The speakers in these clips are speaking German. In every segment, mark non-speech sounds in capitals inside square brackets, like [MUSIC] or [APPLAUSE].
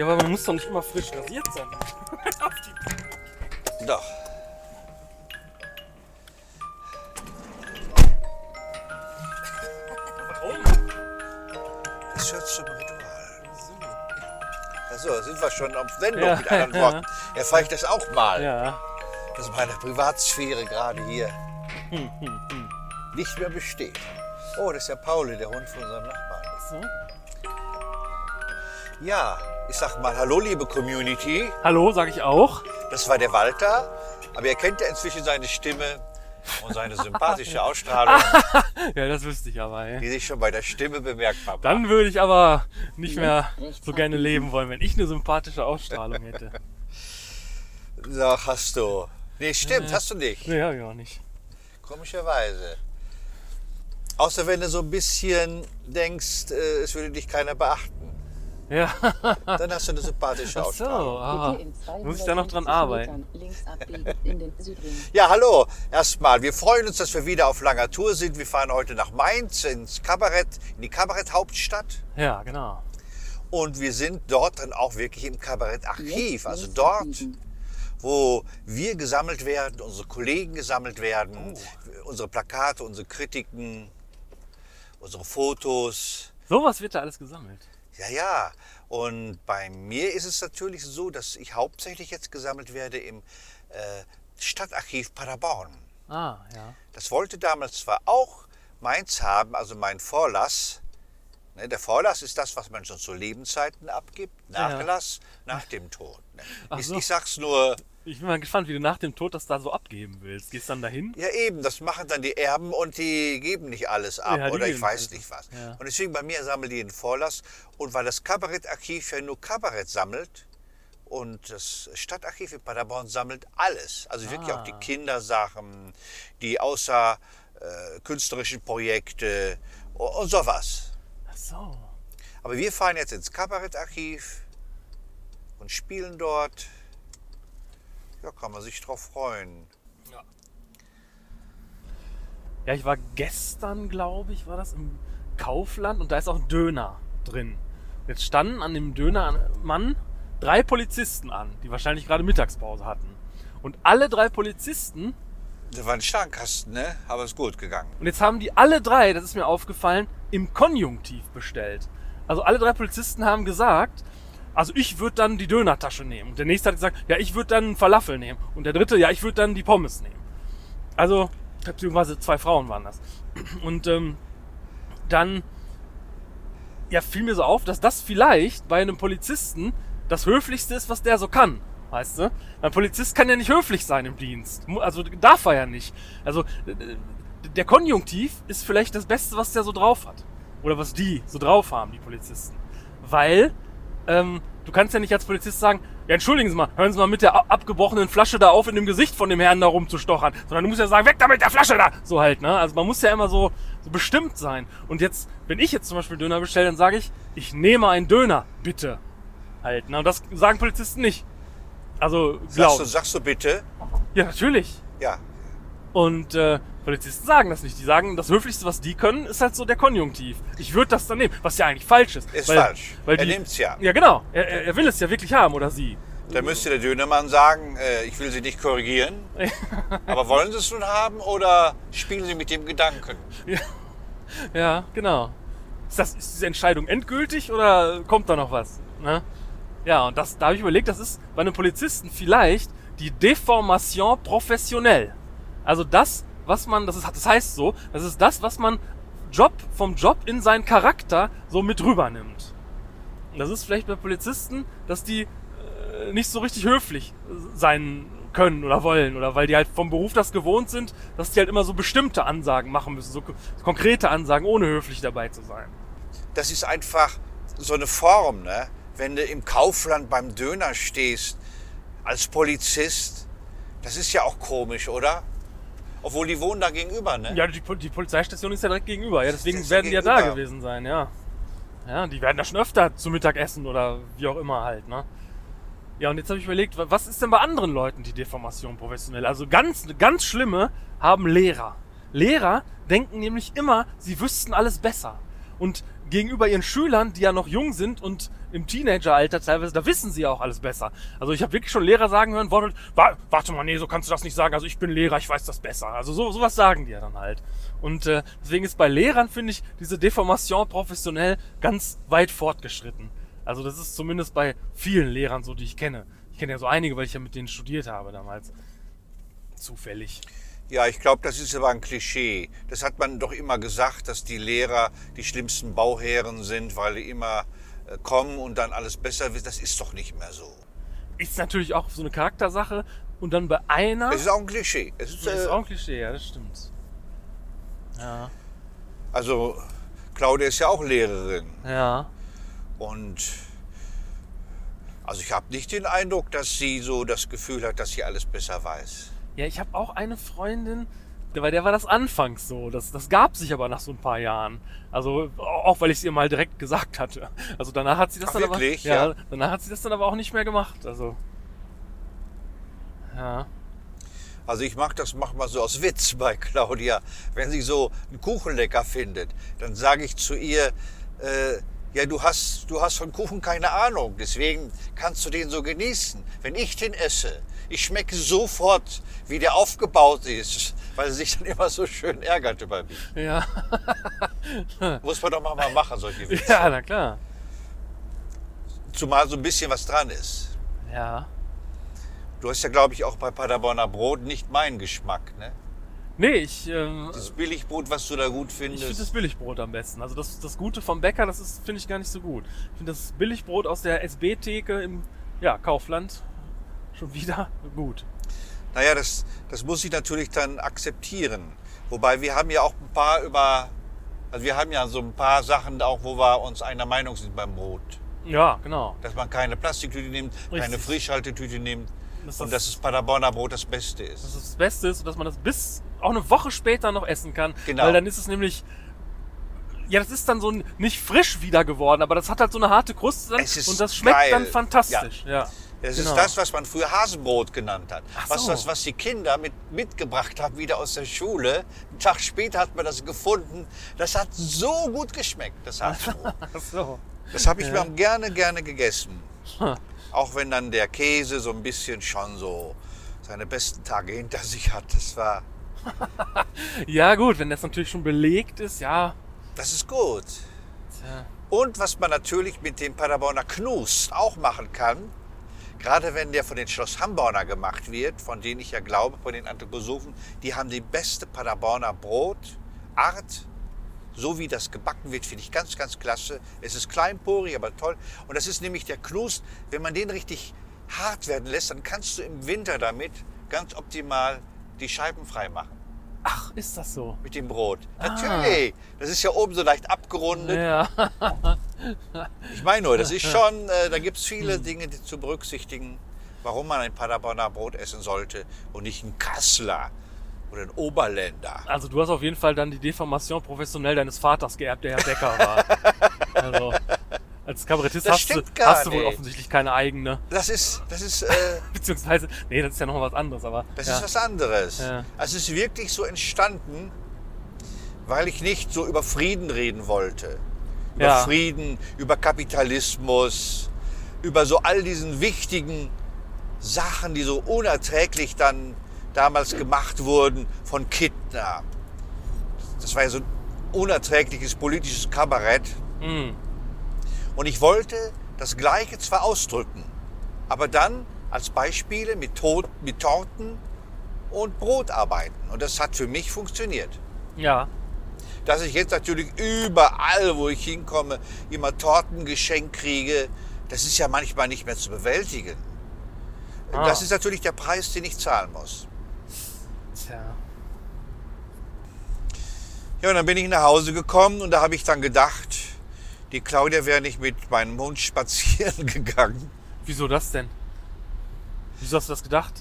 Ja, aber man muss doch nicht immer frisch rasiert sein. [LAUGHS] Auf die Doch. Warum? Das hört zum Ritual. Achso, sind wir schon auf Sendung Ja, mit anderen ja. [LAUGHS] Worten. Ja, fahre ich das auch mal. Ja. dass meine Privatsphäre gerade hier Hm, nicht mehr besteht. Oh, das ist der Pauli, der Hund von unserem Nachbarn. So. Ja, ich sag mal Hallo, liebe Community. Hallo, sag ich auch. Das war der Walter, aber ihr kennt ja inzwischen seine Stimme und seine sympathische [LAUGHS] Ausstrahlung, [LAUGHS] Ja, das wüsste ich aber. Ey. die sich schon bei der Stimme bemerkbar macht. Dann würde ich aber nicht mehr so gerne leben wollen, wenn ich eine sympathische Ausstrahlung hätte. [LAUGHS] Sag, hast du. Nee, stimmt, hast du nicht. Nee, hab ich auch nicht. Komischerweise. Außer wenn du so ein bisschen denkst, äh, es würde dich keiner beachten. Ja. [LAUGHS] Dann hast du eine sympathische Ach so, Ausstrahlung. ah. 250 Muss ich da noch dran arbeiten? [LAUGHS] Ja, hallo. Erstmal, wir freuen uns, dass wir wieder auf langer Tour sind. Wir fahren heute nach Mainz ins Kabarett, in die Kabaretthauptstadt. Ja, genau. Und wir sind dort dann auch wirklich im Kabarettarchiv. Also dort, wo wir gesammelt werden, unsere Kollegen gesammelt werden, Oh. unsere Plakate, unsere Kritiken, unsere Fotos. Sowas wird da alles gesammelt. Ja, ja. Und bei mir ist es natürlich so, dass ich hauptsächlich jetzt gesammelt werde im äh, Stadtarchiv Paderborn. Ah, ja. Das wollte damals zwar auch Mainz haben, also mein Vorlass. Ne, der Vorlass ist das, was man schon zu Lebenszeiten abgibt. Ja. Nachlass nach dem Tod. Ne. Ich, so. ich sag's nur, Ich bin mal gespannt, wie du nach dem Tod das da so abgeben willst. Gehst dann dahin? ja eben, das machen dann die Erben und die geben nicht alles ab Ja, oder ich weiß nicht was. Ja. Und deswegen bei mir sammeln die den Vorlass. Und weil das Kabarettarchiv ja nur Kabarett sammelt und das Stadtarchiv in Paderborn sammelt alles. Also wirklich auch die Ah. Kindersachen, die außer äh, künstlerischen Projekte und, und sowas. Ach so. Aber wir fahren jetzt ins Kabarettarchiv und spielen dort. Ja, kann man sich drauf freuen. Ja, ich war gestern, glaube ich, war das im Kaufland und da ist auch ein Döner drin. Jetzt standen an dem Dönermann drei Polizisten an, die wahrscheinlich gerade Mittagspause hatten. Und alle drei Polizisten, Das war ein Starnkasten, ne? Aber ist gut gegangen. und jetzt haben die alle drei, das ist mir aufgefallen, im Konjunktiv bestellt. Also alle drei Polizisten haben gesagt, also ich würde dann die Dönertasche nehmen. Und der nächste hat gesagt, ja, ich würde dann Falafel nehmen. Und der dritte, ja, ich würde dann die Pommes nehmen. Also, beziehungsweise zwei Frauen waren das. [CLEARS THROAT] Und ähm, dann ja, fiel mir so auf, dass das vielleicht bei einem Polizisten das Höflichste ist, was der so kann. Weißt du? Ein Polizist kann ja nicht höflich sein im Dienst. Also darf er ja nicht. Also der Konjunktiv ist vielleicht das Beste, was der so drauf hat. Oder was die so drauf haben, die Polizisten. Weil ähm, du kannst ja nicht als Polizist sagen, ja entschuldigen Sie mal, hören Sie mal mit der abgebrochenen Flasche da auf, in dem Gesicht von dem Herrn da rumzustochern. Sondern du musst ja sagen, weg da mit der Flasche da! So halt, ne? Also man muss ja immer so, so bestimmt sein. Und jetzt, wenn ich jetzt zum Beispiel Döner bestelle, dann sage ich, ich nehme einen Döner, bitte. Halt, ne? Und das sagen Polizisten nicht. Also, Sagst glaub. du, sagst du bitte? Ja, natürlich. Ja. Und äh, Polizisten sagen das nicht. Die sagen, das Höflichste, was die können, ist halt so der Konjunktiv. Ich würde das dann nehmen, was ja eigentlich falsch ist. Ist weil, falsch. Weil er die, nimmt's ja. Ja, genau. Er, er will es ja wirklich haben, oder sie. Dann müsste der Dönermann sagen, äh, ich will Sie nicht korrigieren. [LAUGHS] aber wollen Sie es nun haben oder spielen Sie mit dem Gedanken? Ja, genau. Ist, das, ist diese Entscheidung endgültig oder kommt da noch was? Ne? Ja, und das, da habe ich überlegt, das ist bei einem Polizisten vielleicht die Deformation professionell. Also das, was man, das, ist, das heißt so, das ist das, was man Job vom Job in seinen Charakter so mit rübernimmt. Das ist vielleicht bei Polizisten, dass die äh, nicht so richtig höflich sein können oder wollen oder weil die halt vom Beruf das gewohnt sind, dass die halt immer so bestimmte Ansagen machen müssen, so ko- konkrete Ansagen, ohne höflich dabei zu sein. Das ist einfach so eine Form, ne? Wenn du im Kaufland beim Döner stehst als Polizist, das ist ja auch komisch, oder? Obwohl die wohnen da gegenüber, ne? Ja, die, die Polizeistation ist ja direkt gegenüber, ja, deswegen werden die ja da gewesen sein, ja. Ja, die werden da schon öfter zu Mittag essen oder wie auch immer halt, ne? Ja, und jetzt habe ich überlegt, wa- was ist denn bei anderen Leuten die Deformation professionell? Also ganz, ganz schlimme haben Lehrer. Lehrer denken nämlich immer, sie wüssten alles besser. Und gegenüber ihren Schülern, die ja noch jung sind und im Teenageralter teilweise, da wissen sie ja auch alles besser. Also ich habe wirklich schon Lehrer sagen hören, warte, wa- warte mal, nee, so kannst du das nicht sagen. Also ich bin Lehrer, ich weiß das besser. Also so sowas sagen die ja dann halt. Und äh, deswegen ist bei Lehrern, finde ich, diese Deformation professionell ganz weit fortgeschritten. Also das ist zumindest bei vielen Lehrern so, die ich kenne. Ich kenne ja so einige, weil ich ja mit denen studiert habe damals. Zufällig. Ja, ich glaube, das ist aber ein Klischee. Das hat man doch immer gesagt, dass die Lehrer die schlimmsten Bauherren sind, weil die immer äh, kommen und dann alles besser wird. Das ist doch nicht mehr so. Ist natürlich auch so eine Charaktersache. Und dann bei einer. Es ist auch ein Klischee. Es ist, Das ist äh, auch ein Klischee, ja, das stimmt. Ja. also, Claudia ist ja auch Lehrerin. Ja. Und also ich habe nicht den Eindruck, dass sie so das Gefühl hat, dass sie alles besser weiß. Ja, ich habe auch eine Freundin, bei der war das anfangs so. Das, das gab sich aber nach so ein paar Jahren. Also auch weil ich es ihr mal direkt gesagt hatte. Also danach hat sie das Ach, dann wirklich? aber. Ja, Ja. danach hat sie das dann aber auch nicht mehr gemacht. Also. Ja. Also ich mache das manchmal so aus Witz bei Claudia. Wenn sie so einen Kuchen lecker findet, dann sage ich zu ihr, äh, ja, du hast, du hast von Kuchen keine Ahnung, deswegen kannst du den so genießen. Wenn ich den esse, ich schmecke sofort, wie der aufgebaut ist, weil sie sich dann immer so schön ärgert über mich. Ja. [LAUGHS] Muss man doch mal machen, solche Witze. ja, na klar. Zumal so ein bisschen was dran ist. Ja. Du hast ja, glaube ich, auch bei Paderborner Brot nicht meinen Geschmack, ne? Nee, ich, ähm, Das Billigbrot, was du da gut ich finde findest. das Billigbrot am besten. Also das, das Gute vom Bäcker, das ist, finde ich gar nicht so gut. Ich finde das Billigbrot aus der SB-Theke im ja, Kaufland schon wieder gut. Naja, das, das muss ich natürlich dann akzeptieren. Wobei wir haben ja auch ein paar über, also wir haben ja so ein paar Sachen auch, wo wir uns einer Meinung sind beim Brot. Ja, genau. Dass man keine Plastiktüte nimmt, keine Richtig. Frischhaltetüte nimmt Das und das- dass das Paderborner Brot das Beste ist. dass es das Beste ist und dass man das bis auch eine Woche später noch essen kann. Genau. Weil dann ist es nämlich. Ja, das ist dann so nicht frisch wieder geworden, aber das hat halt so eine harte Kruste dann und das schmeckt geil. dann fantastisch. Ja. Das Genau. ist das, was man früher Hasenbrot genannt hat. Ach was, so. was, was die Kinder mit, mitgebracht haben, wieder aus der Schule. Einen Tag später hat man das gefunden. Das hat so gut geschmeckt, das Hasenbrot. [LAUGHS] So. Das habe ich mir gerne, gerne gegessen. Auch wenn dann der Käse so ein bisschen schon so seine besten Tage hinter sich hat. Das war, [LAUGHS] Ja, gut, wenn das natürlich schon belegt ist, ja. das ist gut. Tja. Und was man natürlich mit dem Paderborner Knust auch machen kann, gerade wenn der von den Schloss Hamborner gemacht wird, von denen ich ja glaube, von den Anthroposophen, die haben die beste Paderborner Brotart. So wie das gebacken wird, finde ich ganz, ganz klasse. Es ist kleinporig, aber toll. Und das ist nämlich der Knust. Wenn man den richtig hart werden lässt, dann kannst du im Winter damit ganz optimal die Scheiben frei machen. Ach, ist das so? Mit dem Brot. Natürlich. Das ist ja oben so leicht abgerundet. Ja. [LAUGHS] [LAUGHS] Ich meine nur, das ist schon, äh, da gibt es viele Dinge die zu berücksichtigen, warum man ein Paderborner Brot essen sollte und nicht ein Kassler oder ein Oberländer. Also du hast auf jeden Fall dann die Deformation professionell deines Vaters geerbt, der Herr Bäcker war. [LAUGHS] Also als Kabarettist Das hast du, hast du wohl offensichtlich keine eigene. Das ist, das ist, äh, [LAUGHS] Beziehungsweise, nee, das ist ja noch was anderes, aber. das ja. ist was anderes. Ja. Also es ist wirklich so entstanden, weil ich nicht so über Frieden reden wollte. Über Ja. Frieden, über Kapitalismus, über so all diesen wichtigen Sachen, die so unerträglich dann damals gemacht wurden von Kittner. Das war ja so ein unerträgliches politisches Kabarett. Mm. Und ich wollte das Gleiche zwar ausdrücken, aber dann als Beispiele mit, Tod, mit Torten und Brot arbeiten. Und das hat für mich funktioniert. Ja. Dass ich jetzt natürlich überall, wo ich hinkomme, immer Torten geschenkt kriege, das ist ja manchmal nicht mehr zu bewältigen. Ah. Das ist natürlich der Preis, den ich zahlen muss. Tja. Ja, und dann bin ich nach Hause gekommen und da habe ich dann gedacht, die Claudia wäre nicht mit meinem Hund spazieren [LAUGHS] gegangen. Wieso das denn? Wieso hast du das gedacht?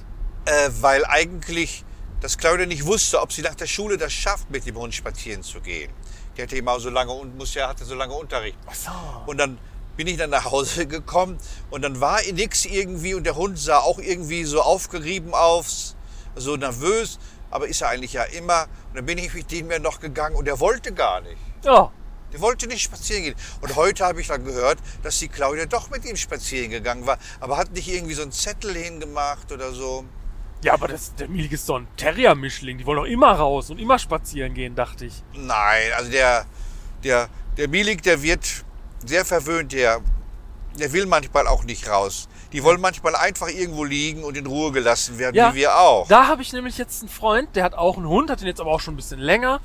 Äh, weil eigentlich das Claudia nicht wusste, ob sie nach der Schule das schafft, mit dem Hund spazieren zu gehen. Die hatte immer so lange und muss ja hatte so lange Unterricht. Ach so. Und dann bin ich dann nach Hause [LAUGHS] gekommen und dann war nix irgendwie und der Hund sah auch irgendwie so aufgerieben aus, so nervös, aber ist er eigentlich ja immer. Und dann bin ich mit dem ja noch gegangen und er wollte gar nicht. Ja. Der wollte nicht spazieren gehen. Und heute habe ich dann gehört, dass die Claudia doch mit ihm spazieren gegangen war. Aber hat nicht irgendwie so einen Zettel hingemacht oder so. Ja, aber das, der Milik ist so ein Terrier-Mischling. Die wollen doch immer raus und immer spazieren gehen, dachte ich. Nein, also der, der, der Milik, der wird sehr verwöhnt. Der, der will manchmal auch nicht raus. Die wollen manchmal einfach irgendwo liegen und in Ruhe gelassen werden, Ja, wie wir auch. Da habe ich nämlich jetzt einen Freund, der hat auch einen Hund, hat den jetzt aber auch schon ein bisschen länger.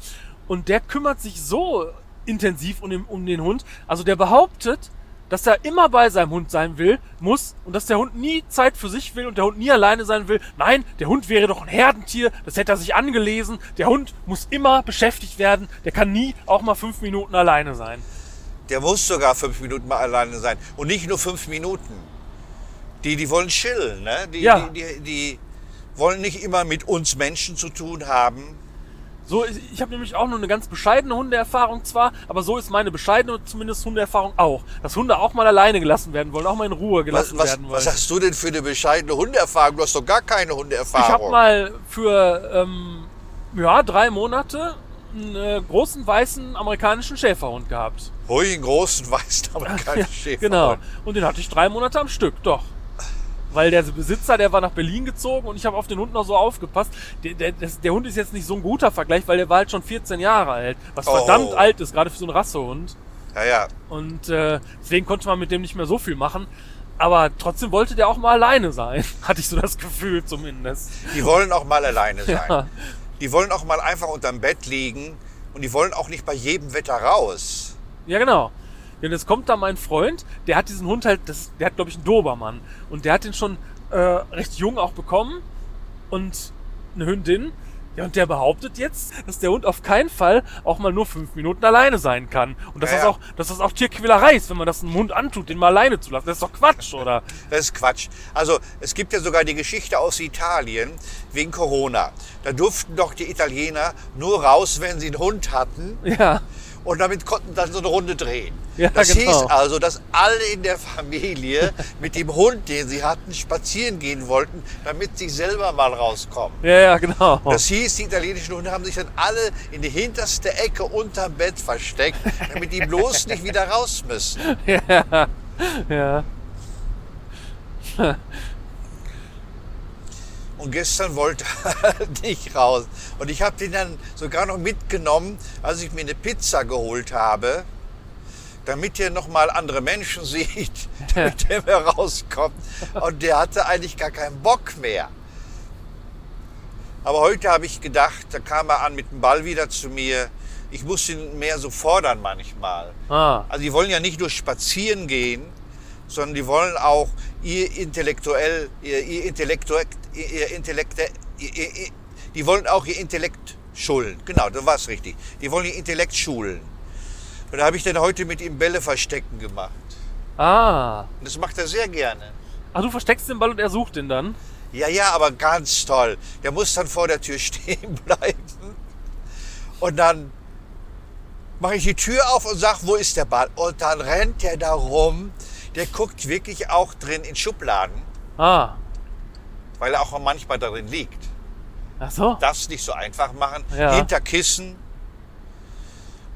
Und der kümmert sich so intensiv um den, um den Hund. Also der behauptet, dass er immer bei seinem Hund sein will, muss und dass der Hund nie Zeit für sich will und der Hund nie alleine sein will. Nein, der Hund wäre doch ein Herdentier, das hätte er sich angelesen. Der Hund muss immer beschäftigt werden, der kann nie auch mal fünf Minuten alleine sein. Der muss sogar fünf Minuten mal alleine sein. Und nicht nur fünf Minuten. Die, die wollen chillen, ne? Die, Ja. die, die, die wollen nicht immer mit uns Menschen zu tun haben. So, ich, ich habe nämlich auch nur eine ganz bescheidene Hundeerfahrung zwar, aber so ist meine bescheidene zumindest Hundeerfahrung auch. Dass Hunde auch mal alleine gelassen werden wollen, auch mal in Ruhe Was, gelassen was, werden wollen. was hast du denn für eine bescheidene Hundeerfahrung? Du hast doch gar keine Hundeerfahrung. Ich habe mal für ähm, ja, drei Monate einen äh, großen weißen amerikanischen Schäferhund gehabt. Ruhig einen großen weißen [LAUGHS] amerikanischen Schäfer. Genau. Und den hatte ich drei Monate am Stück, doch. Weil der Besitzer, der war nach Berlin gezogen und ich habe auf den Hund noch so aufgepasst. Der, der, der Hund ist jetzt nicht so ein guter Vergleich, weil der war halt schon 14 Jahre alt. Was Oh. verdammt alt ist, gerade für so einen Rassehund. Ja, ja. Und äh, deswegen konnte man mit dem nicht mehr so viel machen. Aber trotzdem wollte der auch mal alleine sein. [LAUGHS] Hatte ich so das Gefühl zumindest. Die wollen auch mal alleine sein. Ja. Die wollen auch mal einfach unterm Bett liegen und die wollen auch nicht bei jedem Wetter raus. Ja, genau. Denn jetzt kommt da mein Freund, der hat diesen Hund halt, das, der hat glaube ich einen Dobermann. Und der hat den schon äh, recht jung auch bekommen. Und eine Hündin. Ja, und der behauptet jetzt, dass der Hund auf keinen Fall auch mal nur fünf Minuten alleine sein kann. Und dass, Ja, das, ja. auch, dass das auch Tierquälerei ist, wenn man das einem Hund antut, den mal alleine zu lassen. Das ist doch Quatsch, oder? Das ist Quatsch. Also es gibt ja sogar die Geschichte aus Italien wegen Corona. Da durften doch die Italiener nur raus, wenn sie einen Hund hatten. Ja. Und damit konnten dann so eine Runde drehen. [LAUGHS] Ja, das genau. hieß also, dass alle in der Familie [LAUGHS] mit dem Hund, den sie hatten, spazieren gehen wollten, damit sie selber mal rauskommen. Ja, ja, genau. Das hieß, die italienischen Hunde haben sich dann alle in die hinterste Ecke unterm Bett versteckt, damit die bloß nicht [LAUGHS] wieder raus müssen. ja. Ja. Und gestern wollte er nicht raus. Und ich habe den dann sogar noch mitgenommen, als ich mir eine Pizza geholt habe, damit er noch mal andere Menschen [LAUGHS] sieht, damit er mehr rauskommt. Und der hatte eigentlich gar keinen Bock mehr. Aber heute habe ich gedacht, da kam er an mit dem Ball wieder zu mir. Ich muss ihn mehr so fordern manchmal. Ah. Also die wollen ja nicht nur spazieren gehen, sondern die wollen auch ihr intellektuell, ihr, ihr Intellektuell, ihr Intellekt, die wollen auch ihr Intellekt schulen. Genau, das war es richtig. Die wollen ihr Intellekt schulen. Und da habe ich dann heute mit ihm Bälle verstecken gemacht. Ah. Und das macht er sehr gerne. Ach, du versteckst den Ball und er sucht den dann? Ja, ja, aber ganz toll. Der muss dann vor der Tür [LAUGHS] stehen bleiben. Und dann mache ich die Tür auf und sage, wo ist der Ball? Und dann rennt der da rum. Der guckt wirklich auch drin in Schubladen, Ah. weil er auch manchmal darin liegt. Ach so? Darf es nicht so einfach machen. Ja. Hinter Kissen.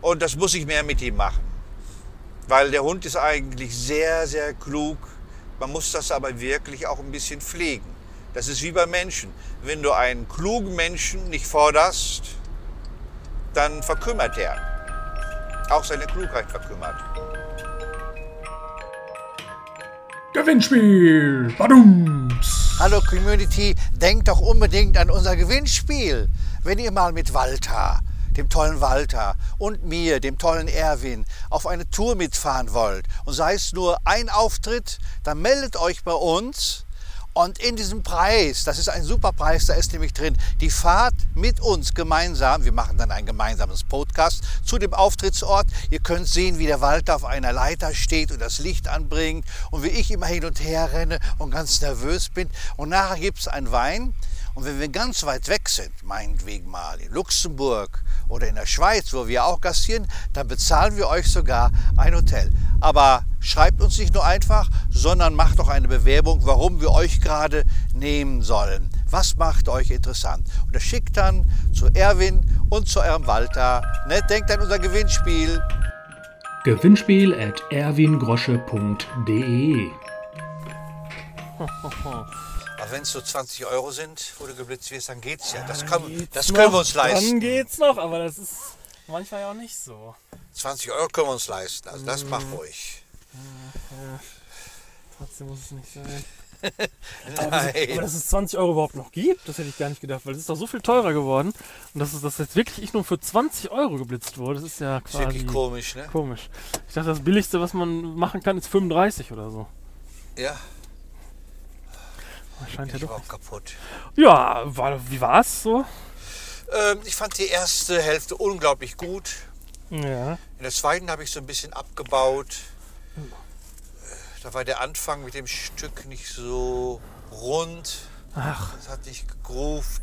Und das muss ich mehr mit ihm machen. Weil der Hund ist eigentlich sehr, sehr klug. Man muss das aber wirklich auch ein bisschen pflegen. Das ist wie bei Menschen. Wenn du einen klugen Menschen nicht forderst, dann verkümmert er. Auch seine Klugheit verkümmert. Gewinnspiel. Badums. Hallo Community, denkt doch unbedingt an unser Gewinnspiel. Wenn ihr mal mit Walter, dem tollen Walter und mir, dem tollen Erwin, auf eine Tour mitfahren wollt und sei es nur ein Auftritt, dann meldet euch bei uns. Und in diesem Preis, das ist ein super Preis, da ist nämlich drin die Fahrt mit uns gemeinsam. Wir machen dann ein gemeinsames Podcast zu dem Auftrittsort. Ihr könnt sehen, wie der Walter auf einer Leiter steht und das Licht anbringt und wie ich immer hin und her renne und ganz nervös bin. Und nachher gibt es einen Wein. Und wenn wir ganz weit weg sind, meinetwegen mal in Luxemburg oder in der Schweiz, wo wir auch gastieren, dann bezahlen wir euch sogar ein Hotel. Aber schreibt uns nicht nur einfach, sondern macht auch eine Bewerbung, warum wir euch gerade nehmen sollen. Was macht euch interessant? Und das schickt dann zu Erwin und zu eurem Walter. Ne? Denkt an unser Gewinnspiel. Gewinnspiel at erwingrosche.de. [LAUGHS] Aber wenn es so 20 Euro sind, wo du geblitzt wirst, dann geht's ja. Das, kann, das können wir uns Dann leisten. geht's noch, aber das ist manchmal ja auch nicht so. 20 Euro können wir uns leisten. Also das Mhm. mach ruhig. Trotzdem muss es nicht sein. [LAUGHS] Nein. Aber dass es 20 Euro überhaupt noch gibt, das hätte ich gar nicht gedacht, weil es ist doch so viel teurer geworden. Und dass es das jetzt wirklich ich nur für 20 Euro geblitzt wurde, das ist ja Ist quasi wirklich komisch, ne? komisch. Ich dachte, das Billigste, was man machen kann, ist 35 oder so. Ja, Scheint ja ich doch. war auch kaputt. Ja, war, wie war's so? Ähm, ich fand die erste Hälfte unglaublich gut. Ja. In der zweiten habe ich so ein bisschen abgebaut. Äh, Da war der Anfang mit dem Stück nicht so rund. Ach, Das hat nicht gegruft.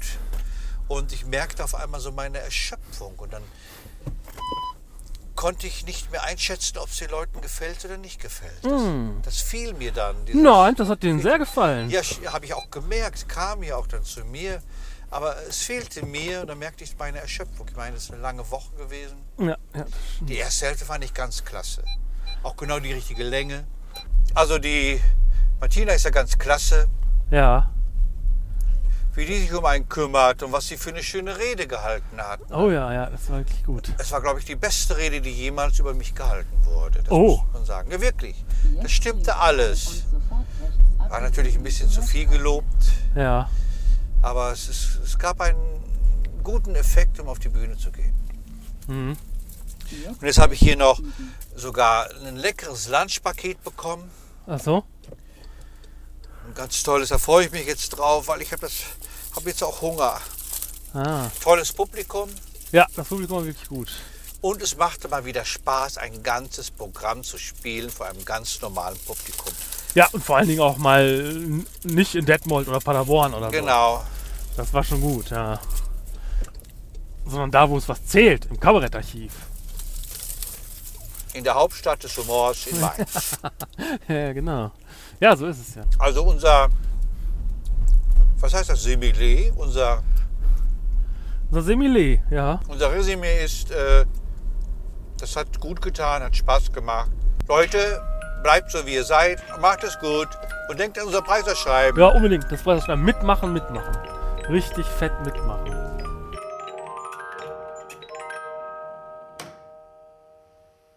Und ich merkte auf einmal so meine Erschöpfung. Und dann konnte ich nicht mehr einschätzen, ob es den Leuten gefällt oder nicht gefällt. Das, das fiel mir dann. nein, das hat denen sehr gefallen. Ja, habe ich auch gemerkt, kam ja auch dann zu mir. Aber es fehlte mir und dann merkte ich meine Erschöpfung. Ich meine, es ist eine lange Woche gewesen. Ja, ja. Die erste Hälfte fand ich ganz klasse. Auch genau die richtige Länge. Also die Martina ist ja ganz klasse, ja. Wie die sich um einen kümmert und was sie für eine schöne Rede gehalten hat. Oh ja, ja, das war wirklich gut. Es war, glaube ich, die beste Rede, die jemals über mich gehalten wurde. Das Oh. muss man sagen. Ja, wirklich. Das stimmte alles. War natürlich ein bisschen zu viel gelobt, Ja. aber es, ist, es gab einen guten Effekt, um auf die Bühne zu gehen. Mhm. Und jetzt habe ich hier noch sogar ein leckeres Lunchpaket bekommen. Ach so? Ein ganz tolles, da freue ich mich jetzt drauf, weil ich habe hab jetzt auch Hunger. Ah. Tolles Publikum Ja, das Publikum war wirklich gut. und es machte mal wieder Spaß, ein ganzes Programm zu spielen vor einem ganz normalen Publikum. Ja, und vor allen Dingen auch mal n- nicht in Detmold oder Paderborn oder so. Genau. Das war schon gut, ja. Sondern da, wo es was zählt, im Kabarettarchiv. In der Hauptstadt des Humors in Mainz. [LAUGHS] Ja, genau. Ja, so ist es ja. Also unser, was heißt das, Simile, unser, Unser Semile, ja. unser Resümee ist, äh, das hat gut getan, hat Spaß gemacht. Leute, bleibt so wie ihr seid, macht es gut und denkt an unser Preiserschreiben. Ja, unbedingt. Das das Mitmachen, mitmachen. Richtig fett mitmachen.